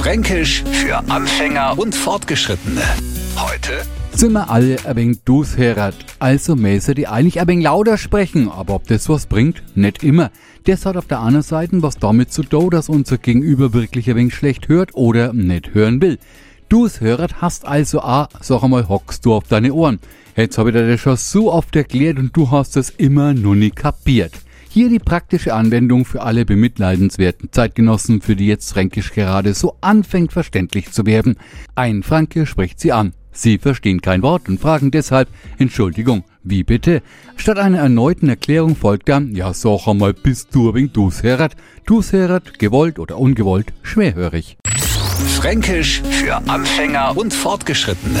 Fränkisch für Anfänger und Fortgeschrittene. Heute sind wir alle ein wenig dushört. Also müssen die eigentlich ein wenig lauter sprechen, aber ob das was bringt, nicht immer. Das hat auf der anderen Seite was damit zu tun, dass unser Gegenüber wirklich ein wenig schlecht hört oder nicht hören will. Du's hört hast also a, sag einmal, hockst du auf deine Ohren. Jetzt habe ich dir das schon so oft erklärt und du hast es immer noch nie kapiert. Hier die praktische Anwendung für alle bemitleidenswerten Zeitgenossen, für die jetzt Fränkisch gerade so anfängt verständlich zu werden. Ein Franke spricht sie an. Sie verstehen kein Wort und fragen deshalb, Entschuldigung, wie bitte? Statt einer erneuten Erklärung folgt dann, ja sag einmal, bist du wegen Dusheret? Dusheret, gewollt oder ungewollt, schwerhörig. Fränkisch für Anfänger und Fortgeschrittene.